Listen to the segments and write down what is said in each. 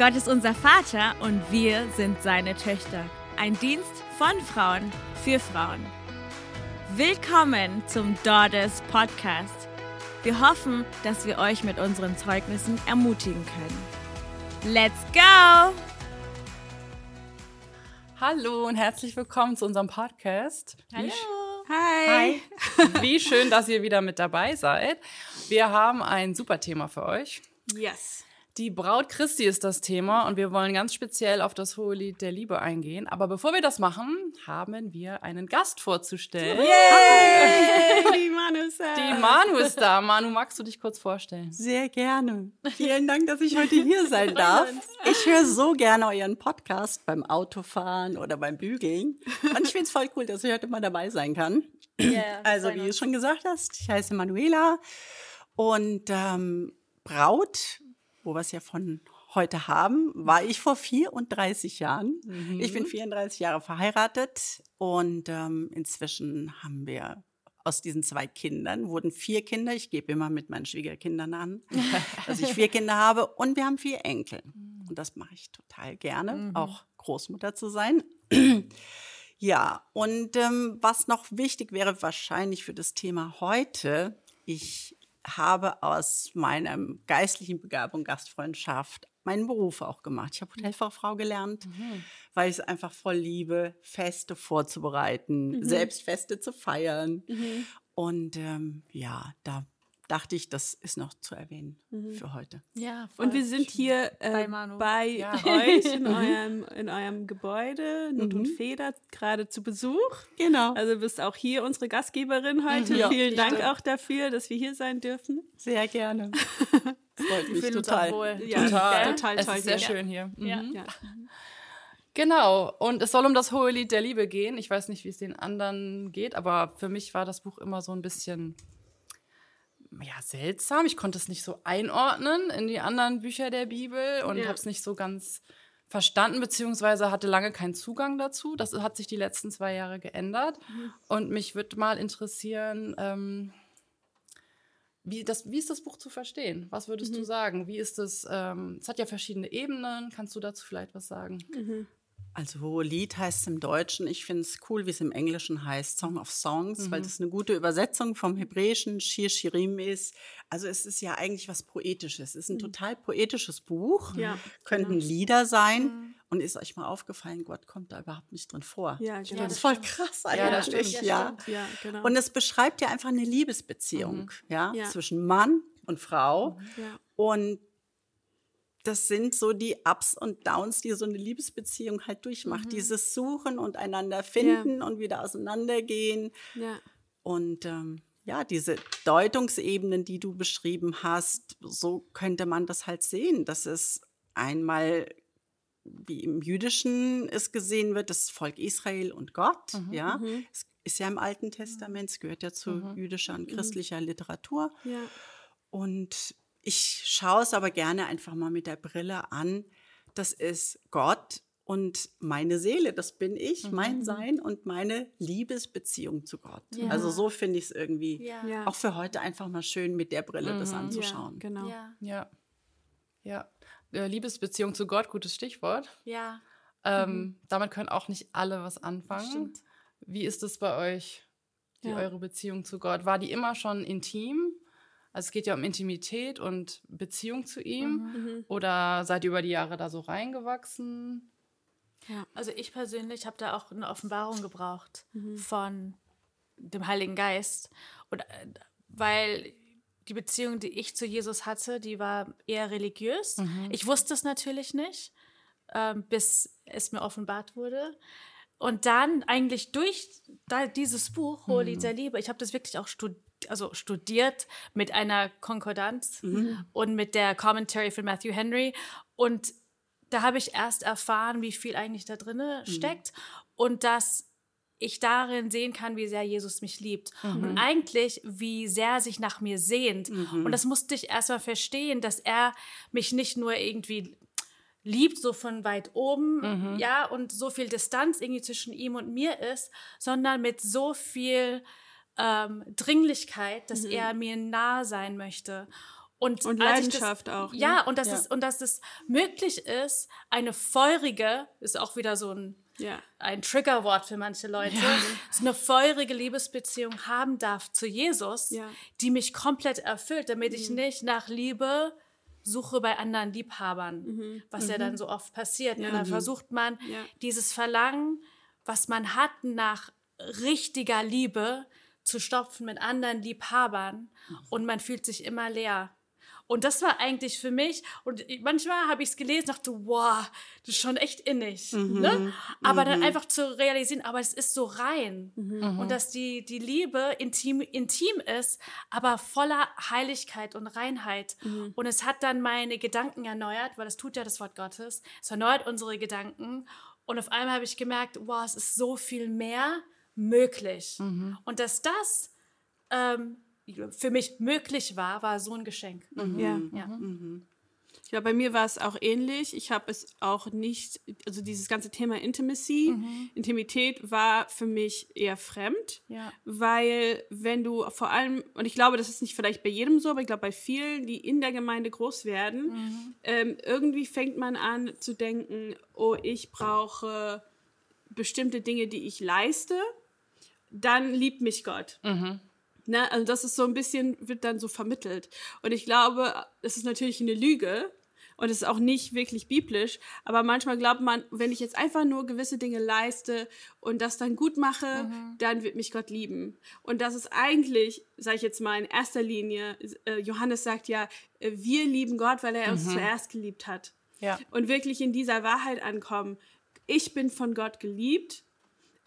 Gott ist unser Vater und wir sind seine Töchter. Ein Dienst von Frauen für Frauen. Willkommen zum Daughters Podcast. Wir hoffen, dass wir euch mit unseren Zeugnissen ermutigen können. Let's go! Hallo und herzlich willkommen zu unserem Podcast. Hallo. Hi. Wie schön, dass ihr wieder mit dabei seid. Wir haben ein super Thema für euch. Yes. Die Braut Christi ist das Thema und wir wollen ganz speziell auf das hohe Lied der Liebe eingehen. Aber bevor wir das machen, haben wir einen Gast vorzustellen. Yay! Die Manu ist da. Die Manu ist da. Manu, magst du dich kurz vorstellen? Sehr gerne. Vielen Dank, dass ich heute hier sein darf. Ich höre so gerne euren Podcast beim Autofahren oder beim Bügeln. Und ich finde es voll cool, dass ich heute mal dabei sein kann. Yeah, also, wie du schon gesagt hast, ich heiße Manuela und ähm, Braut wo wir es ja von heute haben, war ich vor 34 Jahren. Mhm. Ich bin 34 Jahre verheiratet und ähm, inzwischen haben wir aus diesen zwei Kindern wurden vier Kinder. Ich gebe immer mit meinen Schwiegerkindern an, dass ich vier Kinder habe und wir haben vier Enkel. Und das mache ich total gerne, mhm. auch Großmutter zu sein. ja, und ähm, was noch wichtig wäre wahrscheinlich für das Thema heute, ich habe aus meiner geistlichen Begabung, Gastfreundschaft, meinen Beruf auch gemacht. Ich habe mhm. Hotelfachfrau gelernt, mhm. weil ich es einfach voll liebe, Feste vorzubereiten, mhm. selbst Feste zu feiern. Mhm. Und ähm, ja, da dachte ich, das ist noch zu erwähnen mhm. für heute. Ja, voll. und wir sind hier äh, bei, bei ja. euch in, mhm. eurem, in eurem Gebäude, Not mhm. und Feder, gerade zu Besuch. Genau. Also bist auch hier unsere Gastgeberin heute. Ja, Vielen Dank stimmt. auch dafür, dass wir hier sein dürfen. Sehr gerne. Freut mich total. Ja, total. total toll. Es ist sehr hier. schön hier. Mhm. Ja. ja. Genau, und es soll um das hohe Lied der Liebe gehen. Ich weiß nicht, wie es den anderen geht, aber für mich war das Buch immer so ein bisschen ja, seltsam. Ich konnte es nicht so einordnen in die anderen Bücher der Bibel und ja. habe es nicht so ganz verstanden, beziehungsweise hatte lange keinen Zugang dazu. Das hat sich die letzten zwei Jahre geändert. Mhm. Und mich würde mal interessieren, ähm, wie, das, wie ist das Buch zu verstehen? Was würdest mhm. du sagen? Wie ist es? Ähm, es hat ja verschiedene Ebenen. Kannst du dazu vielleicht was sagen? Mhm. Also Lied heißt es im Deutschen. Ich finde es cool, wie es im Englischen heißt, Song of Songs, mhm. weil das eine gute Übersetzung vom Hebräischen Shir Shirim ist. Also es ist ja eigentlich was Poetisches. Es ist ein mhm. total poetisches Buch. Ja, Könnten genau. Lieder sein. Mhm. Und ist euch mal aufgefallen, Gott kommt da überhaupt nicht drin vor. Ja, genau. Das ist voll krass eigentlich. Ja. Ja. ja genau. Und es beschreibt ja einfach eine Liebesbeziehung mhm. ja, zwischen Mann und Frau. Mhm. Und das sind so die Ups und Downs, die so eine Liebesbeziehung halt durchmacht. Mhm. Dieses Suchen und einander finden ja. und wieder auseinandergehen. Ja. Und ähm, ja, diese Deutungsebenen, die du beschrieben hast, so könnte man das halt sehen, dass es einmal wie im Jüdischen es gesehen wird, das Volk Israel und Gott, mhm, ja. Mhm. Es ist ja im Alten Testament, es gehört ja zu mhm. jüdischer und mhm. christlicher Literatur. Ja. Und ich schaue es aber gerne einfach mal mit der Brille an. Das ist Gott und meine Seele, das bin ich, mhm. mein Sein und meine Liebesbeziehung zu Gott. Ja. Also so finde ich es irgendwie ja. auch für heute einfach mal schön mit der Brille mhm. das anzuschauen. Ja, genau. Ja. Ja. Äh, Liebesbeziehung zu Gott, gutes Stichwort. Ja. Ähm, mhm. Damit können auch nicht alle was anfangen. Wie ist es bei euch, die, eure Beziehung zu Gott? War die immer schon intim? Also es geht ja um Intimität und Beziehung zu ihm. Mhm. mhm. Oder seid ihr über die Jahre da so reingewachsen? Ja. Also ich persönlich habe da auch eine Offenbarung gebraucht mhm. von dem Heiligen Geist. Oder, weil die Beziehung, die ich zu Jesus hatte, die war eher religiös. Mhm. Ich wusste es natürlich nicht, ähm, bis es mir offenbart wurde. Und dann eigentlich durch dieses Buch, Holy mhm. der Liebe, ich habe das wirklich auch studiert also studiert mit einer Konkordanz mhm. und mit der Commentary von Matthew Henry. Und da habe ich erst erfahren, wie viel eigentlich da drin mhm. steckt und dass ich darin sehen kann, wie sehr Jesus mich liebt. Mhm. Und eigentlich, wie sehr er sich nach mir sehnt. Mhm. Und das musste ich erst mal verstehen, dass er mich nicht nur irgendwie liebt, so von weit oben, mhm. ja, und so viel Distanz irgendwie zwischen ihm und mir ist, sondern mit so viel ähm, Dringlichkeit, dass mhm. er mir nah sein möchte. Und, und Leidenschaft das, auch. Ne? Ja, und dass, ja. Es, und dass es möglich ist, eine feurige, ist auch wieder so ein, ja. ein Triggerwort für manche Leute, ja. so eine feurige Liebesbeziehung haben darf zu Jesus, die mich komplett erfüllt, damit mhm. ich nicht nach Liebe suche bei anderen Liebhabern, mhm. was mhm. ja dann so oft passiert. Und dann versucht man dieses Verlangen, was man hat nach richtiger Liebe, zu stopfen mit anderen Liebhabern und man fühlt sich immer leer. Und das war eigentlich für mich, und manchmal habe ich es gelesen, dachte, wow, das ist schon echt innig. Mhm. Ne? Aber mhm. dann einfach zu realisieren, aber es ist so rein. Mhm. Und dass die, die Liebe intim, intim ist, aber voller Heiligkeit und Reinheit. Mhm. Und es hat dann meine Gedanken erneuert, weil das tut ja das Wort Gottes. Es erneuert unsere Gedanken. Und auf einmal habe ich gemerkt, wow, es ist so viel mehr möglich. Mhm. Und dass das ähm, für mich möglich war, war so ein Geschenk. Mhm. Ja. ja. Mhm. Ja, bei mir war es auch ähnlich. Ich habe es auch nicht, also dieses ganze Thema Intimacy, mhm. Intimität war für mich eher fremd, ja. weil wenn du vor allem, und ich glaube, das ist nicht vielleicht bei jedem so, aber ich glaube bei vielen, die in der Gemeinde groß werden, mhm. ähm, irgendwie fängt man an zu denken, oh, ich brauche bestimmte Dinge, die ich leiste, dann liebt mich Gott. Mhm. Ne? Also das ist so ein bisschen, wird dann so vermittelt. Und ich glaube, das ist natürlich eine Lüge und es ist auch nicht wirklich biblisch, aber manchmal glaubt man, wenn ich jetzt einfach nur gewisse Dinge leiste und das dann gut mache, mhm. dann wird mich Gott lieben. Und das ist eigentlich, sage ich jetzt mal in erster Linie, äh, Johannes sagt ja, äh, wir lieben Gott, weil er uns mhm. zuerst geliebt hat. Ja. Und wirklich in dieser Wahrheit ankommen. Ich bin von Gott geliebt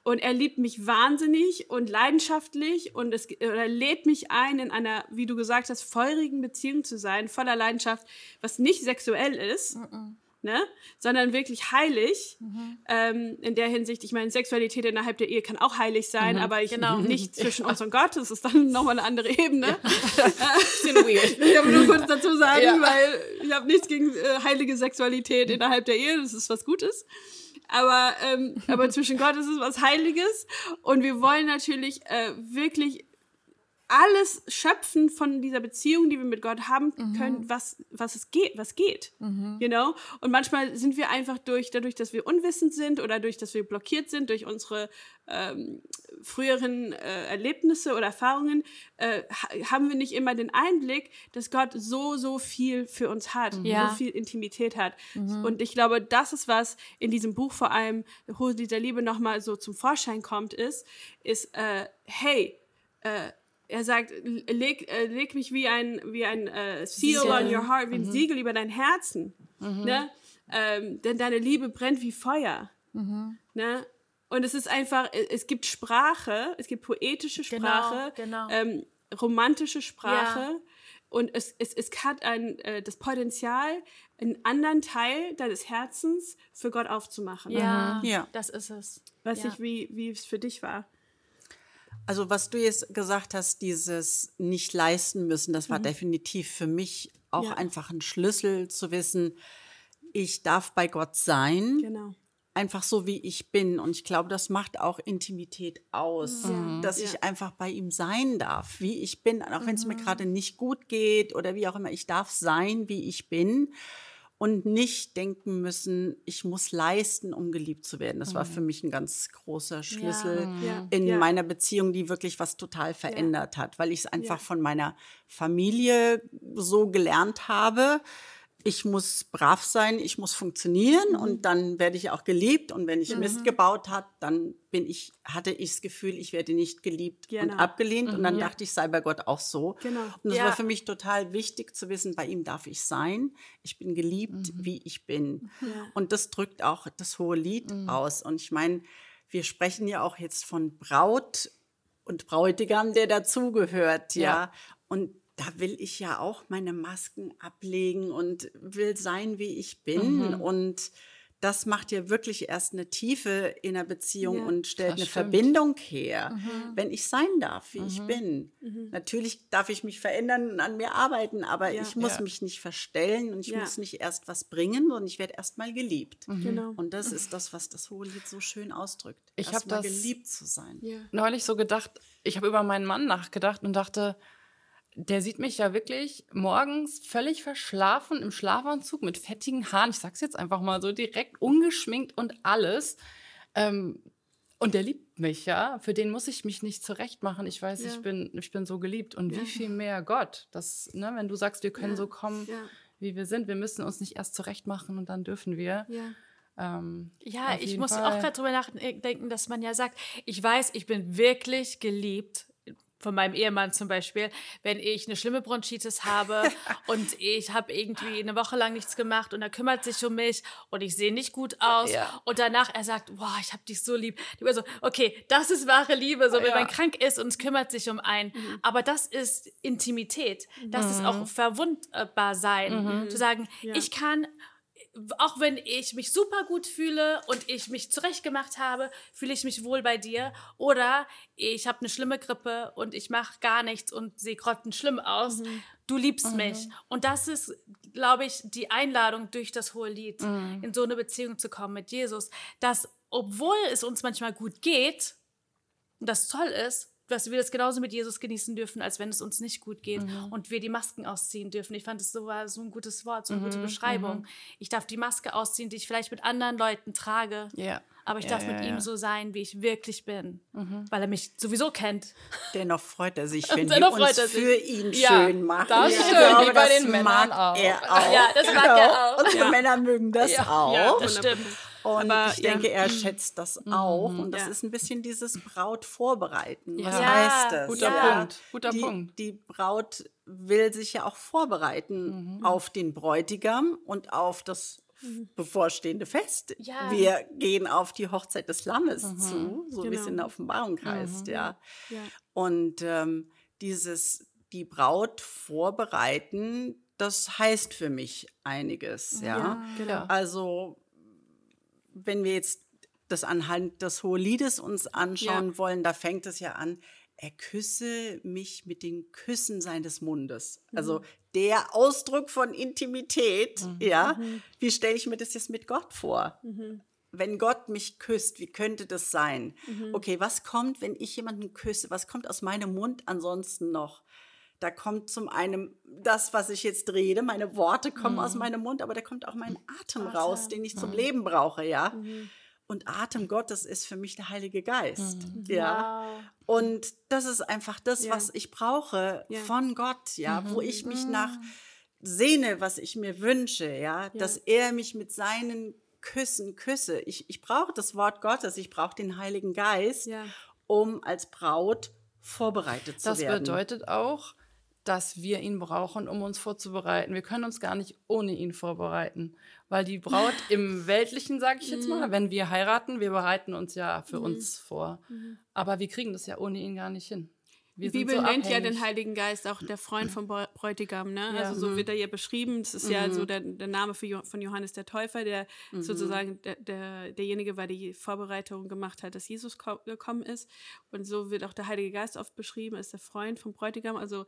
und er liebt mich wahnsinnig und leidenschaftlich und es, er lädt mich ein, in einer, wie du gesagt hast, feurigen Beziehung zu sein, voller Leidenschaft, was nicht sexuell ist, -mm. Ne? sondern wirklich heilig. Mhm. Ähm, in der Hinsicht, ich meine, Sexualität innerhalb der Ehe kann auch heilig sein, mhm. aber ich, genau. nicht zwischen uns und Gott. Das ist dann nochmal eine andere Ebene. Ja. Bisschen weird. Ich habe nur kurz dazu sagen, ja. weil ich habe nichts gegen äh, heilige Sexualität innerhalb der Ehe. Das ist was Gutes aber, ähm, aber zwischen Gott ist es was Heiliges. Und wir wollen natürlich äh, wirklich alles schöpfen von dieser Beziehung, die wir mit Gott haben mhm. können, mhm. was, was es geht, was geht. Mhm. You know? Und manchmal sind wir einfach durch, dadurch, dass wir unwissend sind oder durch, dass wir blockiert sind durch unsere ähm, früheren äh, Erlebnisse oder Erfahrungen, äh, haben wir nicht immer den Einblick, dass Gott so, so viel für uns hat, ja. so viel Intimität hat. Mhm. Und ich glaube, das ist, was in diesem Buch vor allem, wo dieser Liebe nochmal so zum Vorschein kommt, ist, ist, äh, hey, äh, er sagt, leg, äh, leg mich wie ein, wie ein äh, Seal Siegel. on your heart, wie ein mhm. Siegel über dein Herzen. Mhm. Ne? Ähm, denn deine Liebe brennt wie Feuer. Mhm. Ne? Und es ist einfach, es gibt Sprache, es gibt poetische genau, Sprache, genau, genau. Ähm, romantische Sprache. Ja. Und es, es, es hat ein, äh, das Potenzial, einen anderen Teil deines Herzens für Gott aufzumachen. Ja, ja. das ist es. Weiß ja. ich, wie, wie es für dich war. Also was du jetzt gesagt hast, dieses nicht leisten müssen, das war mhm. definitiv für mich auch ja. einfach ein Schlüssel zu wissen, ich darf bei Gott sein. Genau. Einfach so, wie ich bin. Und ich glaube, das macht auch Intimität aus, mhm. dass ja. ich einfach bei ihm sein darf, wie ich bin. Auch wenn es mir mhm. gerade nicht gut geht oder wie auch immer. Ich darf sein, wie ich bin und nicht denken müssen, ich muss leisten, um geliebt zu werden. Das war für mhm. mich ein ganz großer Schlüssel ja, in ja. meiner Beziehung, die wirklich was total verändert ja. hat, weil ich es einfach von meiner Familie so gelernt habe ich muss brav sein, ich muss funktionieren mhm. und dann werde ich auch geliebt. Und wenn ich mhm. Mist gebaut hat, dann bin ich, hatte ich das Gefühl, ich werde nicht geliebt genau. und abgelehnt. Mhm. Und dann ja. dachte ich, sei bei Gott auch so. Genau. Und das ja. war für mich total wichtig zu wissen, bei ihm darf ich sein. Ich bin geliebt, mhm. wie ich bin. Ja. Und das drückt auch das hohe Lied mhm. aus. Und ich meine, wir sprechen ja auch jetzt von Braut und Bräutigam, der dazugehört, ja. Und da will ich ja auch meine Masken ablegen und will sein, wie ich bin. Mhm. Und das macht ja wirklich erst eine Tiefe in der Beziehung ja, und stellt eine stimmt. Verbindung her, mhm. wenn ich sein darf, wie mhm. ich bin. Mhm. Natürlich darf ich mich verändern und an mir arbeiten, aber ja, ich muss ja. mich nicht verstellen und ich muss nicht erst was bringen, sondern ich werde erst mal geliebt. Mhm. Genau. Und das ist das, was das Hohelied so schön ausdrückt. Ich habe das geliebt zu sein. Neulich so gedacht, ich habe über meinen Mann nachgedacht und dachte, der sieht mich ja wirklich morgens völlig verschlafen im Schlafanzug mit fettigen Haaren. Ich sag's jetzt einfach mal so direkt ungeschminkt und alles. Ähm, und der liebt mich, ja. Für den muss ich mich nicht zurechtmachen. Ich weiß, ja. ich, bin, ich bin so geliebt. Und ja. wie viel mehr Gott. Das, ne, wenn du sagst, wir können ja. so kommen, wie wir sind, wir müssen uns nicht erst zurechtmachen und dann dürfen wir. Ähm, ja, ich muss Fall. auch gerade drüber nachdenken, dass man ja sagt, ich weiß, ich bin wirklich geliebt von meinem Ehemann zum Beispiel, wenn ich eine schlimme Bronchitis habe und ich habe irgendwie eine Woche lang nichts gemacht und er kümmert sich um mich und ich sehe nicht gut aus ja. und danach er sagt, boah, ich habe dich so lieb. Ich bin so, okay, das ist wahre Liebe, so wenn ja. man krank ist und es kümmert sich um einen. Mhm. Aber das ist Intimität, das mhm. ist auch verwundbar sein, mhm. zu sagen, ja. ich kann auch wenn ich mich super gut fühle und ich mich zurechtgemacht habe, fühle ich mich wohl bei dir. Oder ich habe eine schlimme Grippe und ich mache gar nichts und sehe grottenschlimm aus. Mhm. Du liebst mhm. mich. Und das ist, glaube ich, die Einladung durch das hohe Lied, mhm. in so eine Beziehung zu kommen mit Jesus, dass obwohl es uns manchmal gut geht und das toll ist, dass wir das genauso mit Jesus genießen dürfen, als wenn es uns nicht gut geht mhm. und wir die Masken ausziehen dürfen. Ich fand es so, war so ein gutes Wort, so eine mhm. gute Beschreibung. Mhm. Ich darf die Maske ausziehen, die ich vielleicht mit anderen Leuten trage. Ja. Aber ich ja, darf ja, mit ihm so sein, wie ich wirklich bin, mhm. weil er mich sowieso kennt. Dennoch freut er sich, wenn wir uns für ihn schön machen. Das stimmt, glaube, wie bei den Männern auch. Er auch. Ja, das mag er genau. auch. Unsere Männer mögen das auch. Ja, das stimmt. Und Aber, ich denke, ja. er schätzt das mhm. auch. Und das ja. ist ein bisschen dieses Braut vorbereiten. Was ja. heißt das? Guter Punkt. Guter die, Punkt. Die Braut will sich ja auch vorbereiten mhm. auf den Bräutigam und auf das mhm. bevorstehende Fest. Ja. Wir gehen auf die Hochzeit des Lammes mhm. zu, so genau. wie es in der Offenbarung heißt, mhm. ja. ja. Und ähm, dieses die Braut vorbereiten, das heißt für mich einiges, ja. ja genau. Also wenn wir jetzt das anhand des Hoheliedes uns anschauen ja. wollen, da fängt es ja an, er küsse mich mit den Küssen seines Mundes. Mhm. Also der Ausdruck von Intimität, mhm. ja. Mhm. Wie stelle ich mir das jetzt mit Gott vor? Mhm. Wenn Gott mich küsst, wie könnte das sein? Mhm. Okay, was kommt, wenn ich jemanden küsse? Was kommt aus meinem Mund ansonsten noch? Da kommt zum einen das, was ich jetzt rede, meine Worte kommen mhm. aus meinem Mund, aber da kommt auch mein Atem Atem. raus, den ich zum mhm. Leben brauche, ja. Mhm. Und Atem Gottes ist für mich der Heilige Geist, mhm. ja. Wow. Und das ist einfach das, ja. was ich brauche ja. von Gott, ja, wo mhm. ich mich nach mhm. sehne, was ich mir wünsche, ja, ja. dass er mich mit seinen Küssen küsse. Ich, ich brauche das Wort Gottes, ich brauche den Heiligen Geist, um als Braut vorbereitet zu das werden. Das bedeutet auch, dass wir ihn brauchen, um uns vorzubereiten. Wir können uns gar nicht ohne ihn vorbereiten, weil die Braut im Weltlichen, sage ich jetzt mal, mhm. wenn wir heiraten, wir bereiten uns ja für mhm. uns vor. Mhm. Aber wir kriegen das ja ohne ihn gar nicht hin. Wir die Bibel so nennt ja den Heiligen Geist auch der Freund vom Bräutigam, ne? Ja. Also so mhm. wird er ja beschrieben. Das ist mhm. ja so der, der Name für, von Johannes der Täufer, der mhm. sozusagen der, der, derjenige war, der die Vorbereitung gemacht hat, dass Jesus gekommen ist. Und so wird auch der Heilige Geist oft beschrieben, als der Freund vom Bräutigam. Also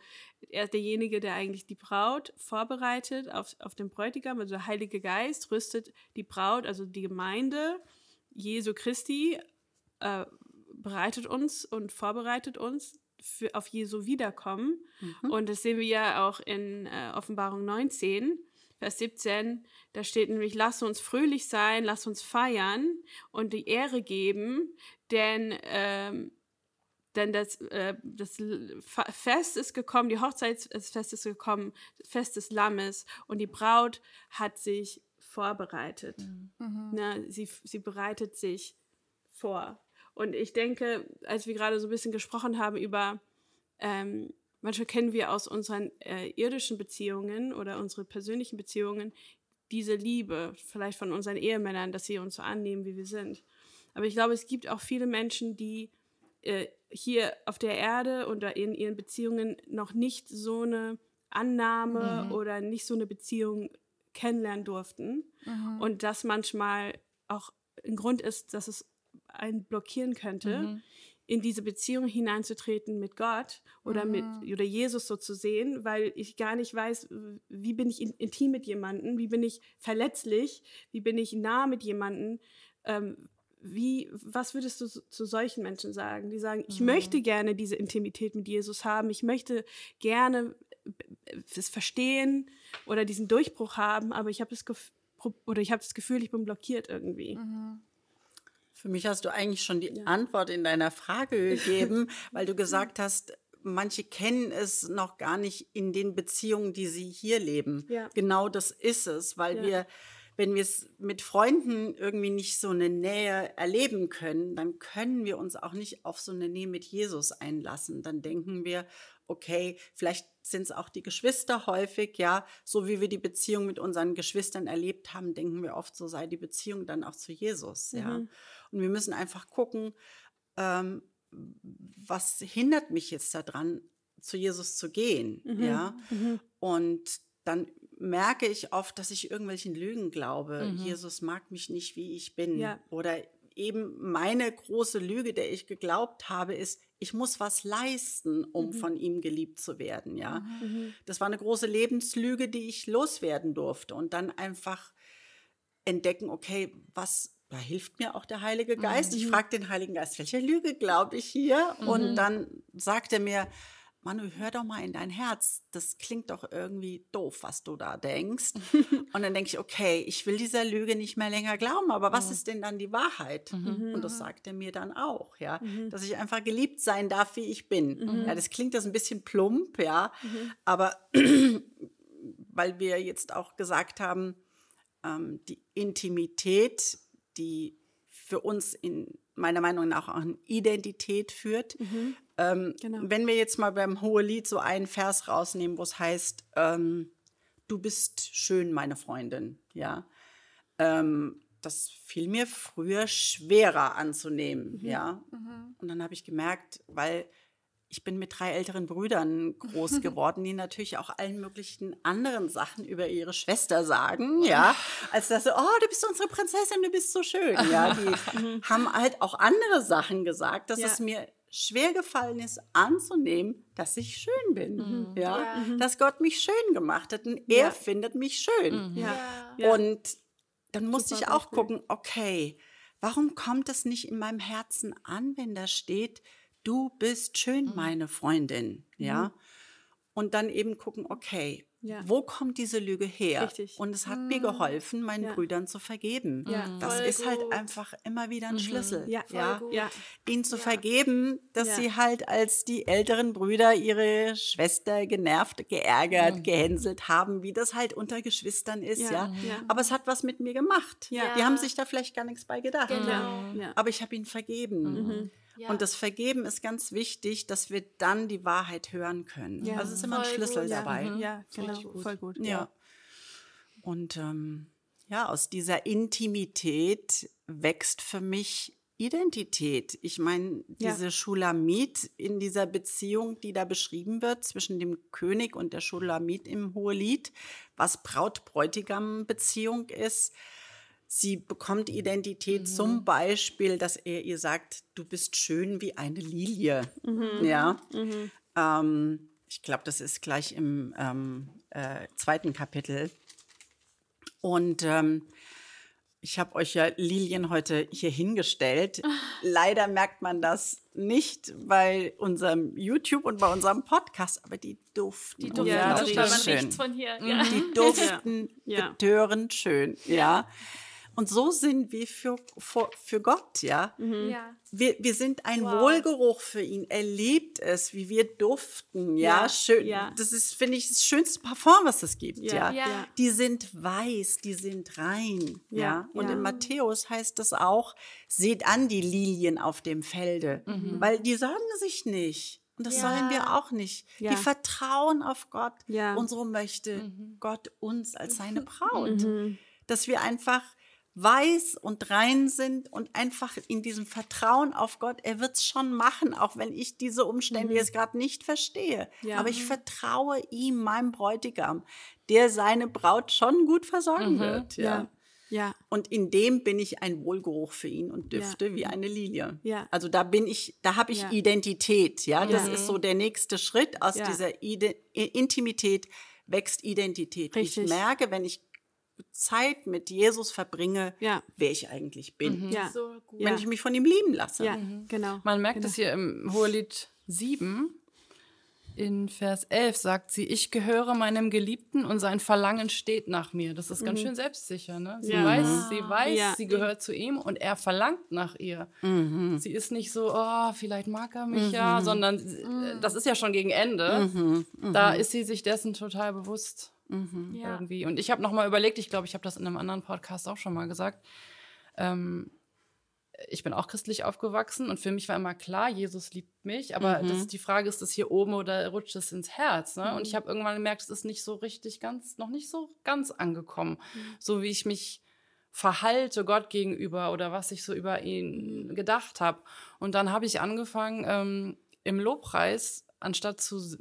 er ist derjenige, der eigentlich die Braut vorbereitet auf, auf den Bräutigam. Also der Heilige Geist rüstet die Braut, also die Gemeinde Jesu Christi, äh, bereitet uns und vorbereitet uns für, auf Jesu Wiederkommen. Mhm. Und das sehen wir ja auch in äh, Offenbarung 19, Vers 17. Da steht nämlich, lass uns fröhlich sein, lass uns feiern und die Ehre geben, denn, ähm, denn das, äh, das Fest ist gekommen, die Hochzeitsfest ist gekommen, das Fest des Lammes und die Braut hat sich vorbereitet. Mhm. Na, sie, sie bereitet sich vor. Und ich denke, als wir gerade so ein bisschen gesprochen haben über, ähm, manchmal kennen wir aus unseren äh, irdischen Beziehungen oder unsere persönlichen Beziehungen diese Liebe, vielleicht von unseren Ehemännern, dass sie uns so annehmen, wie wir sind. Aber ich glaube, es gibt auch viele Menschen, die äh, hier auf der Erde oder in ihren Beziehungen noch nicht so eine Annahme mhm. oder nicht so eine Beziehung kennenlernen durften. Mhm. Und das manchmal auch ein Grund ist, dass es einen blockieren könnte, mhm. in diese Beziehung hineinzutreten mit Gott oder mhm. mit oder Jesus so zu sehen, weil ich gar nicht weiß, wie bin ich intim mit jemandem, wie bin ich verletzlich, wie bin ich nah mit jemandem, ähm, wie, was würdest du zu solchen Menschen sagen, die sagen, ich mhm. möchte gerne diese Intimität mit Jesus haben, ich möchte gerne es verstehen oder diesen Durchbruch haben, aber ich habe das Gefühl, oder ich habe das Gefühl, ich bin blockiert irgendwie. Mhm. Für mich hast du eigentlich schon die ja. Antwort in deiner Frage gegeben, weil du gesagt hast, manche kennen es noch gar nicht in den Beziehungen, die sie hier leben. Ja. Genau das ist es, weil ja. wir wenn wir es mit Freunden irgendwie nicht so eine Nähe erleben können, dann können wir uns auch nicht auf so eine Nähe mit Jesus einlassen. Dann denken wir, okay, vielleicht sind es auch die Geschwister häufig, ja, so wie wir die Beziehung mit unseren Geschwistern erlebt haben, denken wir oft, so sei die Beziehung dann auch zu Jesus, mhm. ja. Und wir müssen einfach gucken, ähm, was hindert mich jetzt daran, zu Jesus zu gehen, mhm. ja. Mhm. Und dann merke ich oft, dass ich irgendwelchen Lügen glaube. Mhm. Jesus mag mich nicht, wie ich bin. Ja. Oder eben meine große Lüge, der ich geglaubt habe, ist, ich muss was leisten, um mhm. von ihm geliebt zu werden. Ja, mhm. mhm. das war eine große Lebenslüge, die ich loswerden durfte und dann einfach entdecken, okay, was da hilft mir auch der Heilige Geist. Mhm. Ich frage den Heiligen Geist, welche Lüge glaube ich hier? Und mhm. dann sagt er mir, Manu, hör doch mal in dein Herz. Das klingt doch irgendwie doof, was du da denkst. und dann denke ich, okay, ich will dieser Lüge nicht mehr länger glauben, aber was mhm. ist denn dann die Wahrheit? Mhm. Und das sagt er mir dann auch, ja, mhm. dass ich einfach geliebt sein darf, wie ich bin. Mhm. Ja, das klingt das ein bisschen plump, ja, mhm. aber weil wir jetzt auch gesagt haben, ähm, die Intimität, die für uns in meiner Meinung nach auch eine Identität führt, mhm. Ähm, genau. Wenn wir jetzt mal beim Hohelied so einen Vers rausnehmen, wo es heißt, ähm, du bist schön, meine Freundin, ja. Ähm, das fiel mir früher schwerer anzunehmen, mhm. ja. Mhm. Und dann habe ich gemerkt, weil ich bin mit drei älteren Brüdern groß geworden, die natürlich auch allen möglichen anderen Sachen über ihre Schwester sagen, ja, als dass sie, oh, du bist unsere Prinzessin, du bist so schön, ja, die haben halt auch andere Sachen gesagt, dass ja. es mir schwer gefallen ist anzunehmen, dass ich schön bin, mhm. ja? ja? Mhm. dass Gott mich schön gemacht hat und er ja. findet mich schön. Mhm. Ja. Und dann musste ich auch gucken, okay, warum kommt es nicht in meinem Herzen an, wenn da steht, du bist schön, mhm. meine Freundin, ja? Mhm. Und dann eben gucken, okay, ja. Wo kommt diese Lüge her? Richtig. Und es hat mhm. mir geholfen, meinen ja. Brüdern zu vergeben. Ja. Das Voll ist halt gut. halt einfach immer wieder ein mhm. Schlüssel. Ja, ja. ja. Ihnen zu vergeben, dass sie halt als die älteren Brüder ihre Schwester genervt, geärgert, mhm. gehänselt haben, wie das halt unter Geschwistern ist, ja. Aber es hat was mit mir gemacht. Die haben sich da vielleicht gar nichts bei gedacht. Genau. Aber ich habe ihnen vergeben. Mhm. Ja. Und das Vergeben ist ganz wichtig, dass wir dann die Wahrheit hören können. Ja. Also es ist immer ein Schlüssel gut, dabei. Ja, mhm. ja genau, gut. voll gut. Ja. Und ähm, ja, aus dieser Intimität wächst für mich Identität. Ich meine, diese ja. Schulamit in dieser Beziehung, die da beschrieben wird zwischen dem König und der Schulamit im Hohelied, was Braut-Bräutigam-Beziehung ist, Sie bekommt Identität mhm. zum Beispiel, dass er ihr sagt, du bist schön wie eine Lilie. Mhm. Ja. Mhm. Ähm, ich glaube, das ist gleich im ähm, äh, zweiten Kapitel. Und ähm, ich habe euch ja Lilien heute hier hingestellt. Leider merkt man das nicht bei unserem YouTube und bei unserem Podcast, aber die duften. Die duften ja, schön. Von hier. Ja. Die duften ja. betörend schön. Ja. Und so sind wir für, für, für Gott, ja. Mhm. ja. Wir, wir sind ein wow. Wohlgeruch für ihn. Er liebt es, wie wir duften, ja. ja. Schön. Ja. Das ist, finde ich, das schönste Parfum, was es gibt, ja. ja. Die sind weiß, die sind rein, ja. Und in Matthäus heißt das auch, seht an die Lilien auf dem Felde, mhm. weil die sorgen sich nicht. Und das ja. sollen wir auch nicht. Ja. Die vertrauen auf Gott. Ja. Und so möchte mhm. Gott uns als seine Braut. Mhm. Dass wir einfach weiß und rein sind und einfach in diesem Vertrauen auf Gott, er wird es schon machen, auch wenn ich diese Umstände mhm. jetzt gerade nicht verstehe. Ja. Aber ich vertraue ihm, meinem Bräutigam, der seine Braut schon gut versorgen mhm. wird. Ja. ja. Ja. Und in dem bin ich ein Wohlgeruch für ihn und düfte ja. wie eine Lilie. Ja. Also da bin ich, da habe ich ja. Identität. Ja, das ist so der nächste Schritt aus dieser Ide Intimität wächst Identität. Richtig. Ich merke, wenn ich Zeit mit Jesus verbringe, ja. wer ich eigentlich bin. Mhm. Ja. So Wenn ich mich von ihm lieben lasse. Ja, mhm. genau. Man merkt genau. es hier im Hohelied 7. In Vers 11 sagt sie, ich gehöre meinem Geliebten und sein Verlangen steht nach mir. Das ist ganz mhm. schön selbstsicher. Ne? Sie ja. weiß, sie weiß, ja. sie gehört zu ihm und er verlangt nach ihr. Mhm. Sie ist nicht so, oh, vielleicht mag er mich mhm. ja, sondern mhm. das ist ja schon gegen Ende. Mhm. Da ist sie sich dessen total bewusst. Ja. Irgendwie. Und ich habe nochmal überlegt, ich glaube, ich habe das in einem anderen Podcast auch schon mal gesagt. Ähm, ich bin auch christlich aufgewachsen und für mich war immer klar, Jesus liebt mich, aber mhm. das, die Frage ist, ist das hier oben oder rutscht es ins Herz? Ne? Mhm. Und ich habe irgendwann gemerkt, es ist nicht so richtig ganz, noch nicht so ganz angekommen, mhm. so wie ich mich verhalte Gott gegenüber oder was ich so über ihn mhm. gedacht habe. Und dann habe ich angefangen, ähm, im Lobpreis, anstatt zu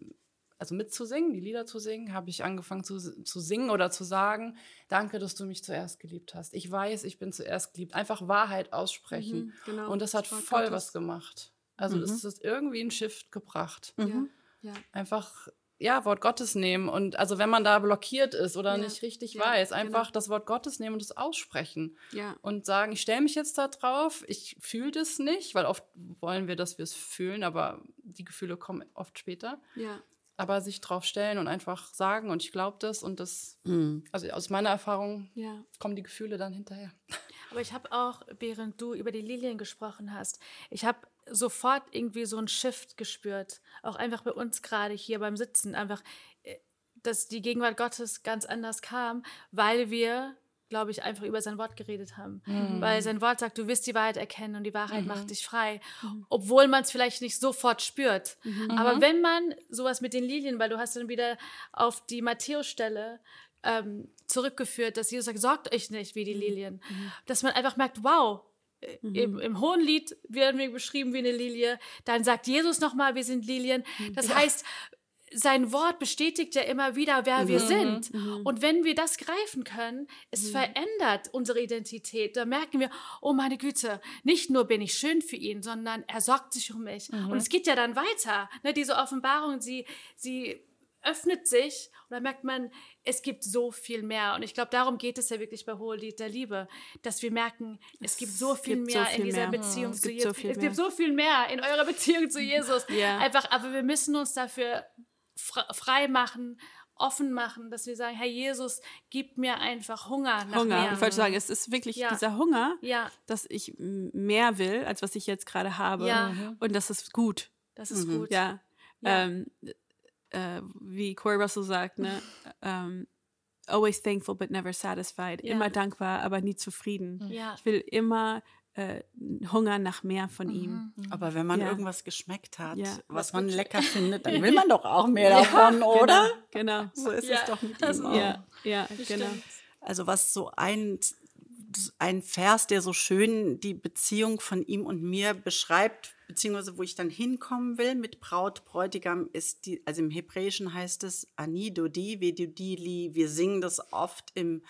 also mitzusingen, die Lieder zu singen, habe ich angefangen zu, zu singen oder zu sagen, danke, dass du mich zuerst geliebt hast. Ich weiß, ich bin zuerst geliebt. Einfach Wahrheit aussprechen. Mhm, genau. Und das hat das voll Gottes. was gemacht. Also mhm. es ist irgendwie ein Shift gebracht. Mhm. Ja. Einfach ja, Wort Gottes nehmen und also wenn man da blockiert ist oder ja. nicht richtig ja, weiß, genau. einfach genau. das Wort Gottes nehmen und es aussprechen ja. und sagen, ich stelle mich jetzt da drauf, ich fühle das nicht, weil oft wollen wir, dass wir es fühlen, aber die Gefühle kommen oft später. Aber sich drauf stellen und einfach sagen und ich glaube das und das, mhm. also aus meiner Erfahrung ja. kommen die Gefühle dann hinterher. Aber ich habe auch, während du über die Lilien gesprochen hast, ich habe sofort irgendwie so ein Shift gespürt, auch einfach bei uns gerade hier beim Sitzen, einfach, äh, dass die Gegenwart Gottes ganz anders kam, weil wir glaube ich, einfach über sein Wort geredet haben. Mhm. Weil sein Wort sagt, du wirst die Wahrheit erkennen und die Wahrheit mhm. macht dich frei. Mhm. Obwohl man es vielleicht nicht sofort spürt. Mhm. Aber wenn man sowas mit den Lilien, weil du hast dann wieder auf die Matthäus-Stelle ähm, zurückgeführt, dass Jesus sagt, sorgt euch nicht wie die mhm. Lilien. Mhm. Dass man einfach merkt, wow, äh, Im, Im hohen Lied werden wir beschrieben wie eine Lilie. Dann sagt Jesus nochmal, wir sind Lilien. Das ja. heißt, sein Wort bestätigt ja immer wieder, wer mhm. wir sind. Mhm. Und wenn wir das greifen können, es mhm. verändert unsere Identität. Da merken wir, oh meine Güte, nicht nur bin ich schön für ihn, sondern er sorgt sich um mich. Und es geht ja dann weiter. Ne, diese Offenbarung, sie, sie öffnet sich und da merkt man, es gibt so viel mehr. Und ich glaube, darum geht es ja wirklich bei Hohelied der Liebe, dass wir merken, es gibt so viel gibt mehr so viel in dieser mehr. Beziehung es zu Jesus. So es gibt so viel mehr in eurer Beziehung zu Jesus. Ja. Einfach, aber wir müssen uns dafür frei machen, offen machen, dass wir sagen, Herr Jesus, gib mir einfach Hunger nach Hunger. mehr. Ich wollte sagen, es ist wirklich ja. dieser Hunger, ja. dass ich mehr will, als was ich jetzt gerade habe. Ja. Mhm. Und das ist gut. Das ist mhm. gut. Ja. Ähm, äh, wie Corey Russell sagt, ne? ähm, always thankful but never satisfied. Immer dankbar, aber nie zufrieden. Ich will immer äh, Hunger nach mehr von mhm. ihm. Mhm. Aber wenn man ja. irgendwas geschmeckt hat, ja. was man lecker findet, dann will man doch auch mehr davon, genau. oder? Genau, genau. So ist es doch mit ihm auch. Ja, ja genau. Also was so ein, ein Vers, der so schön die Beziehung von ihm und mir beschreibt, beziehungsweise wo ich dann hinkommen will mit Braut, Bräutigam, ist die, also im Hebräischen heißt es Ani Dodi, Vedudili. Wir singen das oft im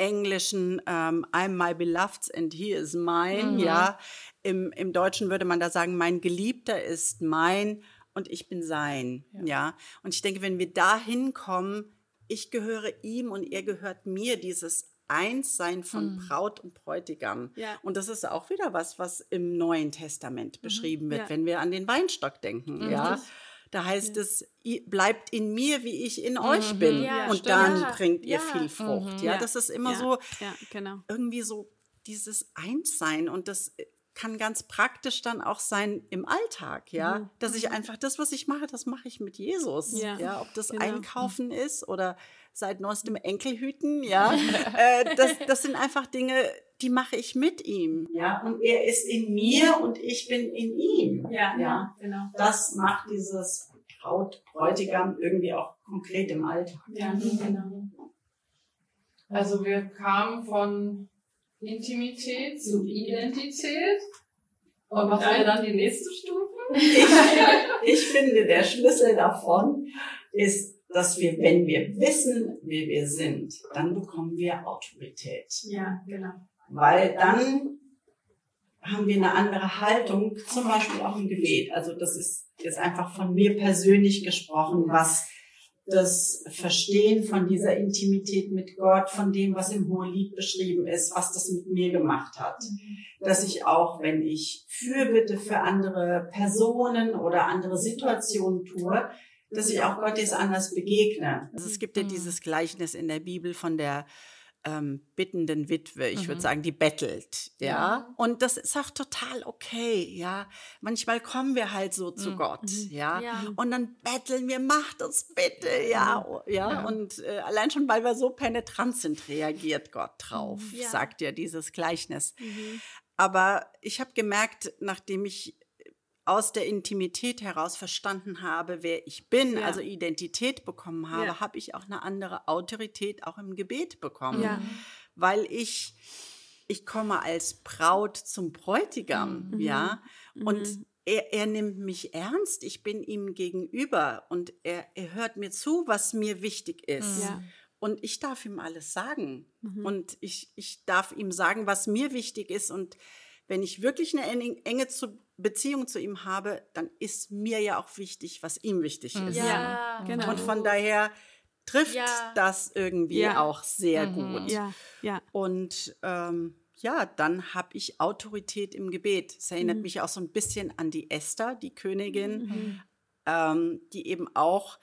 Englischen ähm, I'm my beloved and he is mine, mhm. ja. Im, Im Deutschen würde man da sagen, mein Geliebter ist mein und ich bin sein, ja. ja. Und ich denke, wenn wir da hinkommen, ich gehöre ihm und er gehört mir, dieses Einssein von mhm. Braut und Bräutigam. Ja. Und das ist auch wieder was, was im Neuen Testament mhm. beschrieben wird, ja. wenn wir an den Weinstock denken, mhm. ja. Da heißt ja. es, bleibt in mir, wie ich in mhm. euch bin. Ja, und stimmt. dann bringt ihr viel Frucht. Mhm. Ja, das ist immer so genau. irgendwie so dieses Einssein. Und das äh, kann ganz praktisch dann auch sein im Alltag, ja, mhm. dass ich mhm. einfach das, was ich mache, das mache ich mit Jesus, ja, ja ob das genau. Einkaufen ist oder seit neuestem Enkelhüten, ja, äh, das, das sind einfach Dinge, die mache ich mit ihm. Ja, und er ist in mir und ich bin in ihm. Ja, ja. genau. Das macht dieses Braut, Bräutigam irgendwie auch konkret im Alltag. Ja, genau. Also wir kamen von Intimität zu Identität. Und was wäre dann die nächste Stufe? Ich, ich finde, der Schlüssel davon ist dass wir, wenn wir wissen, wer wir sind, dann bekommen wir Autorität. Ja, genau. Weil dann haben wir eine andere Haltung, zum Beispiel auch im Gebet. Also das ist jetzt einfach von mir persönlich gesprochen, was das Verstehen von dieser Intimität mit Gott, von dem, was im Hohelied beschrieben ist, was das mit mir gemacht hat. Mhm. Dass ich auch, wenn ich Fürbitte für andere Personen oder andere Situationen tue, dass ich auch Gott jetzt anders begegne. Also es gibt ja dieses Gleichnis in der Bibel von der ähm, bittenden Witwe, ich mhm. würde sagen, die bettelt, ja? ja? Und das ist auch total okay, ja. Manchmal kommen wir halt so zu mhm. Gott, mhm. ja? ja? Und dann betteln wir, macht uns bitte, ja, ja. ja? Und äh, allein schon, weil wir so penetrant sind, reagiert Gott drauf, mhm. sagt ja dieses Gleichnis. Mhm. Aber ich habe gemerkt, nachdem ich aus der Intimität heraus verstanden habe, wer ich bin, ja. also Identität bekommen habe, ja. habe ich auch eine andere Autorität auch im Gebet bekommen. Ja. Weil ich, ich komme als Braut zum Bräutigam, mhm. ja, mhm. und mhm. er, er, nimmt mich ernst, ich bin ihm gegenüber und er, er hört mir zu, was mir wichtig ist. Und ich darf ihm alles sagen. Mhm. Und ich, ich darf ihm sagen, was mir wichtig ist. Und wenn ich wirklich eine enge Beziehung zu ihm habe, dann ist mir ja auch wichtig, was ihm wichtig ist. Ja, genau. Und von daher trifft ja. das irgendwie ja. auch sehr mhm. gut. Ja, ja. Und ähm, ja, dann habe ich Autorität im Gebet. Es erinnert mhm. mich auch so ein bisschen an die Esther, die Königin, mhm. ähm, die eben auch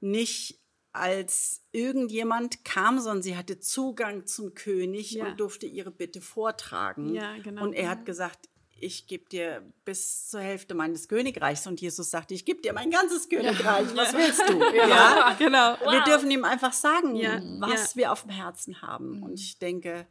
nicht als irgendjemand kam, sondern sie hatte Zugang zum König ja. und durfte ihre Bitte vortragen. Ja, genau. Und er hat gesagt, ich gebe dir bis zur Hälfte meines Königreichs. Und Jesus sagte, ich gebe dir mein ganzes Königreich. Ja. Was willst du? Ja, ja. genau. Wow. Wir dürfen ihm einfach sagen, was wir auf dem Herzen haben. Und ich denke,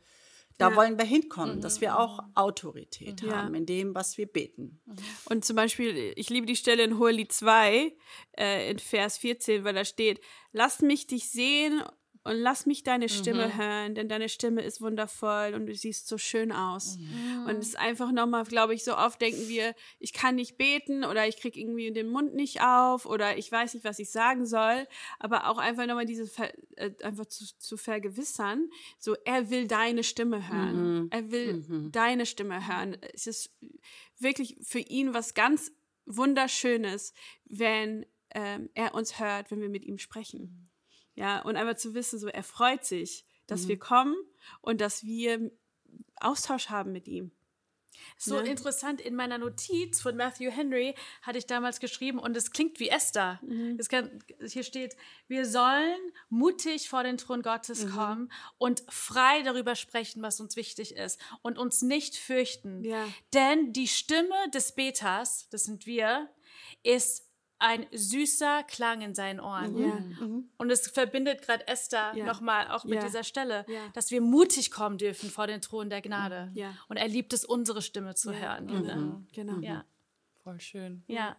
da ja. wollen wir hinkommen, mhm. dass wir auch Autorität ja. haben in dem, was wir beten. Mhm. Und zum Beispiel, ich liebe die Stelle in Hohelied 2, äh, in Vers 14, weil da steht, lass mich dich sehen und lass mich deine Stimme mhm. hören, denn deine Stimme ist wundervoll und du siehst so schön aus. Mhm. Und es ist einfach nochmal, glaube ich, so oft denken wir, ich kann nicht beten oder ich kriege irgendwie den Mund nicht auf oder ich weiß nicht, was ich sagen soll, aber auch einfach nochmal diese, äh, einfach zu, zu vergewissern, so er will deine Stimme hören. Mhm. Er will mhm. deine Stimme hören. Es ist wirklich für ihn was ganz Wunderschönes, wenn ähm, er uns hört, wenn wir mit ihm sprechen. Ja, und einfach zu wissen, so er freut sich, dass mhm. wir kommen und dass wir Austausch haben mit ihm. So ja. interessant, in meiner Notiz von Matthew Henry hatte ich damals geschrieben und es klingt wie Esther. Mhm. Kann, hier steht, wir sollen mutig vor den Thron Gottes mhm. kommen und frei darüber sprechen, was uns wichtig ist und uns nicht fürchten. Ja. Denn die Stimme des Beters, das sind wir, ist ein süßer Klang in seinen Ohren. Mhm. Ja. Mhm. Und es verbindet gerade Esther ja. nochmal auch mit ja. dieser Stelle, ja. dass wir mutig kommen dürfen vor den Thron der Gnade. Ja. Und er liebt es, unsere Stimme zu hören. Mhm. Genau. Ja. Voll schön. Ja.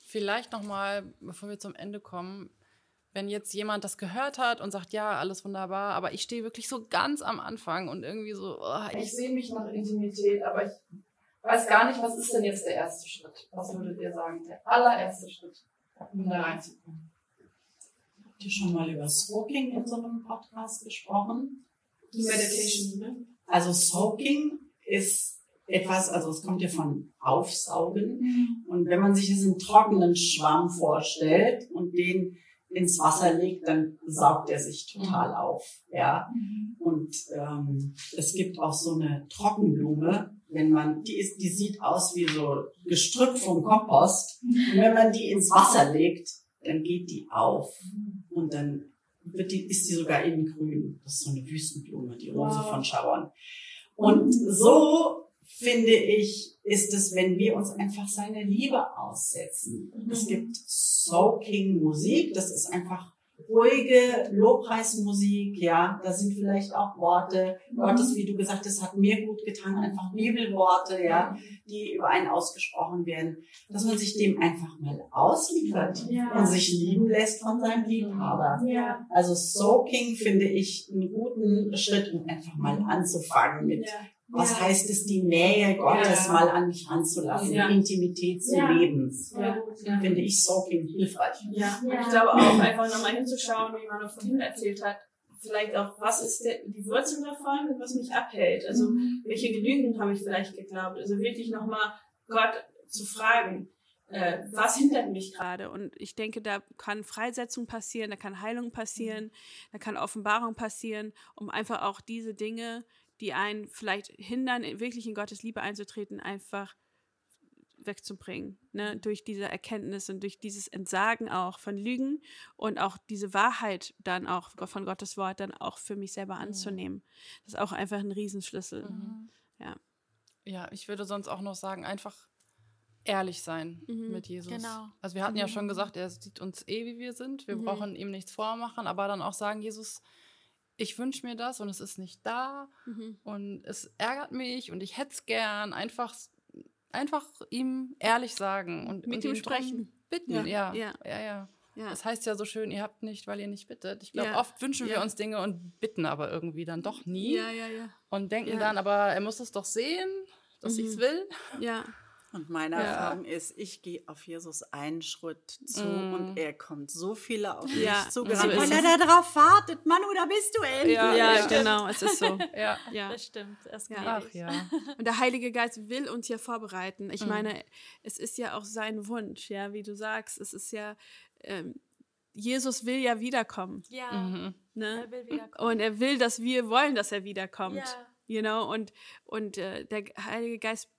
Vielleicht nochmal, bevor wir zum Ende kommen, wenn jetzt jemand das gehört hat und sagt, ja, alles wunderbar, aber ich stehe wirklich so ganz am Anfang und irgendwie so. Oh, ich, ich sehe mich nach Intimität, aber ich weiß gar nicht, was ist denn jetzt der erste Schritt? Was würdet ihr sagen? Der allererste Schritt, um da reinzukommen. Habt ihr schon mal über Soaking in so einem Podcast gesprochen? Meditation, ne? Also Soaking ist etwas, also es kommt ja von Aufsaugen. Mhm. Und wenn man sich diesen trockenen Schwamm vorstellt und den ins Wasser legt, dann saugt er sich total mhm. auf. Ja. Mhm. Und ähm, es gibt auch so eine Trockenblume, wenn man, die ist, die sieht aus wie so Gestrüpp vom Kompost. Und wenn man die ins Wasser legt, dann geht die auf. Und dann wird die, ist die sogar innen grün. Das ist so eine Wüstenblume, die Rose wow. von Schauern. Und so finde ich, ist es, wenn wir uns einfach seine Liebe aussetzen. Es mhm. gibt Soaking Musik, das ist einfach ruhige Lobpreismusik, ja, da sind vielleicht auch Worte Gottes, wie du gesagt hast, hat mir gut getan, einfach Bibelworte, ja, die über einen ausgesprochen werden, dass man sich dem einfach mal ausliefert ja. und sich lieben lässt von seinem Liebhaber. Ja. Also Soaking finde ich einen guten Schritt, um einfach mal anzufangen mit ja. Was ja. heißt es, die Nähe Gottes ja. mal an mich ranzulassen, ja. Intimität zu leben? Ja. Finde ich Soaking hilfreich. Ja. ich glaube auch, einfach nochmal hinzuschauen, wie man noch vorhin erzählt hat, vielleicht auch, was ist der, die Wurzel davon und was mich abhält? Also, mhm. welche Genügen habe ich vielleicht geglaubt? Also wirklich nochmal Gott zu fragen, äh, was hindert mich gerade? Und ich denke, da kann Freisetzung passieren, da kann Heilung passieren, mhm. da kann Offenbarung passieren, um einfach auch diese Dinge, die einen vielleicht hindern, wirklich in Gottes Liebe einzutreten, einfach wegzubringen. Ne? Mhm. Durch diese Erkenntnis und durch dieses Entsagen auch von Lügen und auch diese Wahrheit dann auch von Gottes Wort dann auch für mich selber mhm. anzunehmen. Das ist auch einfach ein Riesenschlüssel. Mhm. Ja. Ja, ich würde sonst auch noch sagen, einfach ehrlich sein mhm. mit Jesus. Genau. Also wir hatten mhm. ja schon gesagt, er sieht uns eh, wie wir sind. Wir mhm. brauchen ihm nichts vormachen, aber dann auch sagen, Jesus, ich wünsche mir das und es ist nicht da mhm. und es ärgert mich und ich hätte es gern. Einfach, einfach ihm ehrlich sagen und mit ihm sprechen. Bitten, ja. Ja. ja. ja, ja. Ja. Das heißt ja so schön, ihr habt nicht, weil ihr nicht bittet. Ich glaube, ja. oft wünschen wir uns Dinge und bitten aber irgendwie dann doch nie. Ja, ja, ja. Und denken dann, aber er muss es doch sehen, dass mhm. ich es will. Ja. Und meine ja. Erfahrung ist, ich gehe auf Jesus einen Schritt zu mm. und er kommt so viele auf ja. mich zugerannt, so weil er darauf wartet. Manu, da bist du endlich. Ja, ja genau, es ist so. ja. ja, das stimmt. Das ja. Ach, ja. Und der Heilige Geist will uns ja vorbereiten. Ich mm. meine, es ist ja auch sein Wunsch, ja, wie du sagst. Es ist ja, ähm, Jesus will ja wiederkommen. Ja, mhm. ne? er will wiederkommen. Und er will, dass wir wollen, dass er wiederkommt. Ja. You know, und, und äh, der Heilige Geist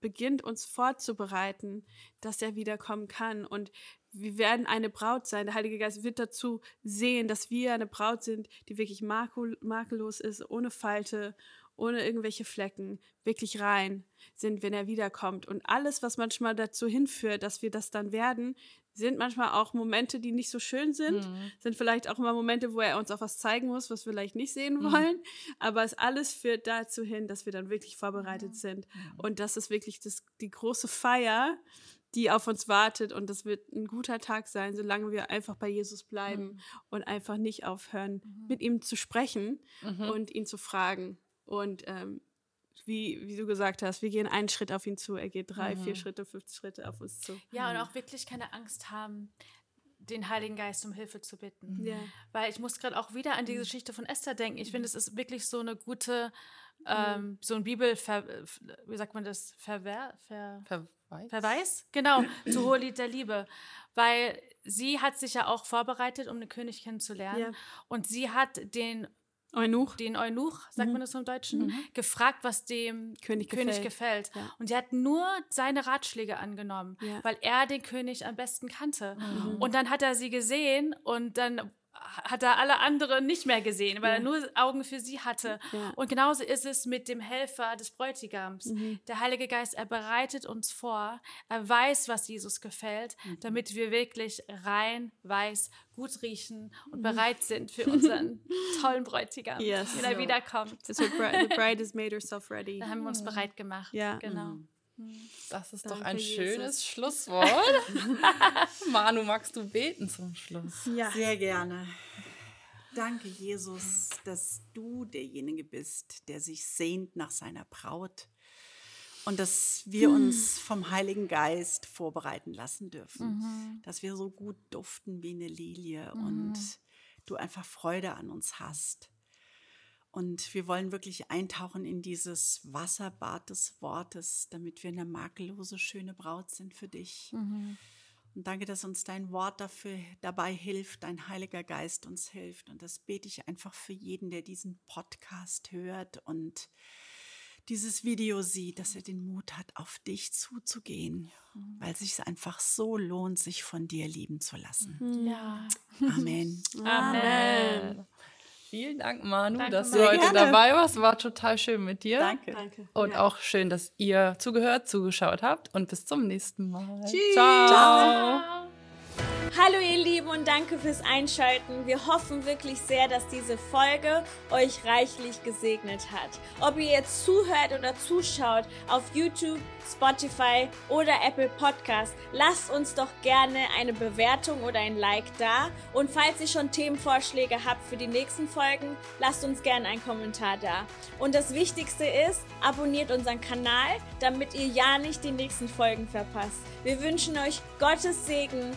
beginnt uns vorzubereiten, dass er wiederkommen kann. Und wir werden eine Braut sein. Der Heilige Geist wird dazu sehen, dass wir eine Braut sind, die wirklich makul makellos ist, ohne Falte, ohne irgendwelche Flecken, wirklich rein sind, wenn er wiederkommt. Und alles, was manchmal dazu hinführt, dass wir das dann werden, sind manchmal auch Momente, die nicht so schön sind, mhm. sind vielleicht auch immer Momente, wo er uns auch was zeigen muss, was wir vielleicht nicht sehen mhm. wollen, aber es alles führt dazu hin, dass wir dann wirklich vorbereitet mhm. sind und das ist wirklich das, die große Feier, die auf uns wartet und das wird ein guter Tag sein, solange wir einfach bei Jesus bleiben mhm. und einfach nicht aufhören, mhm. mit ihm zu sprechen mhm. und ihn zu fragen und ähm, wie, wie du gesagt hast, wir gehen einen Schritt auf ihn zu, er geht drei, mhm. vier Schritte, fünf Schritte auf uns zu. Ja, mhm. und auch wirklich keine Angst haben, den Heiligen Geist um Hilfe zu bitten. Ja. Weil ich muss gerade auch wieder an die mhm. Geschichte von Esther denken. Ich finde, es ist wirklich so eine gute, ähm, so ein Bibel, wie sagt man das, Verwehr, Ver Verweis? Verweis? Genau, zu Hohelied der Liebe. Weil sie hat sich ja auch vorbereitet, um den König kennenzulernen. Ja. Und sie hat den Eunuch. den Eunuch, sagt mhm. man das im Deutschen, mhm. gefragt, was dem König, König gefällt. gefällt. Ja. Und sie hat nur seine Ratschläge angenommen, ja. weil er den König am besten kannte. Mhm. Und dann hat er sie gesehen und dann hat er alle anderen nicht mehr gesehen, weil ja. er nur Augen für sie hatte. Ja. Und genauso ist es mit dem Helfer des Bräutigams. Mhm. Der Heilige Geist, er bereitet uns vor, er weiß, was Jesus gefällt, mhm. damit wir wirklich rein, weiß, gut riechen und mhm. bereit sind für unseren tollen Bräutigam, yes. wenn er wiederkommt. So, the bride has made herself ready. Da haben wir uns bereit gemacht. Ja. Genau. Das ist Danke, doch ein schönes Jesus. Schlusswort. Manu, magst du beten zum Schluss? Ja. Sehr gerne. Danke, Jesus, dass du derjenige bist, der sich sehnt nach seiner Braut und dass wir uns vom Heiligen Geist vorbereiten lassen dürfen, mhm. dass wir so gut duften wie eine Lilie mhm. und du einfach Freude an uns hast. Und wir wollen wirklich eintauchen in dieses Wasserbad des Wortes, damit wir eine makellose, schöne Braut sind für dich. Mhm. Und danke, dass uns dein Wort dafür dabei hilft, dein Heiliger Geist uns hilft. Und das bete ich einfach für jeden, der diesen Podcast hört und dieses Video sieht, dass er den Mut hat, auf dich zuzugehen, mhm. weil es sich einfach so lohnt, sich von dir lieben zu lassen. Ja. Amen. Amen. Amen. Vielen Dank, Manu, Danke, dass du heute gerne. dabei warst. War total schön mit dir. Danke. Danke. Und ja. auch schön, dass ihr zugehört, zugeschaut habt. Und bis zum nächsten Mal. Tschüss. Ciao. Ciao. Hallo ihr Lieben und danke fürs Einschalten. Wir hoffen wirklich sehr, dass diese Folge euch reichlich gesegnet hat. Ob ihr jetzt zuhört oder zuschaut auf YouTube, Spotify oder Apple Podcast, lasst uns doch gerne eine Bewertung oder ein Like da. Und falls ihr schon Themenvorschläge habt für die nächsten Folgen, lasst uns gerne einen Kommentar da. Und das Wichtigste ist, abonniert unseren Kanal, damit ihr ja nicht die nächsten Folgen verpasst. Wir wünschen euch Gottes Segen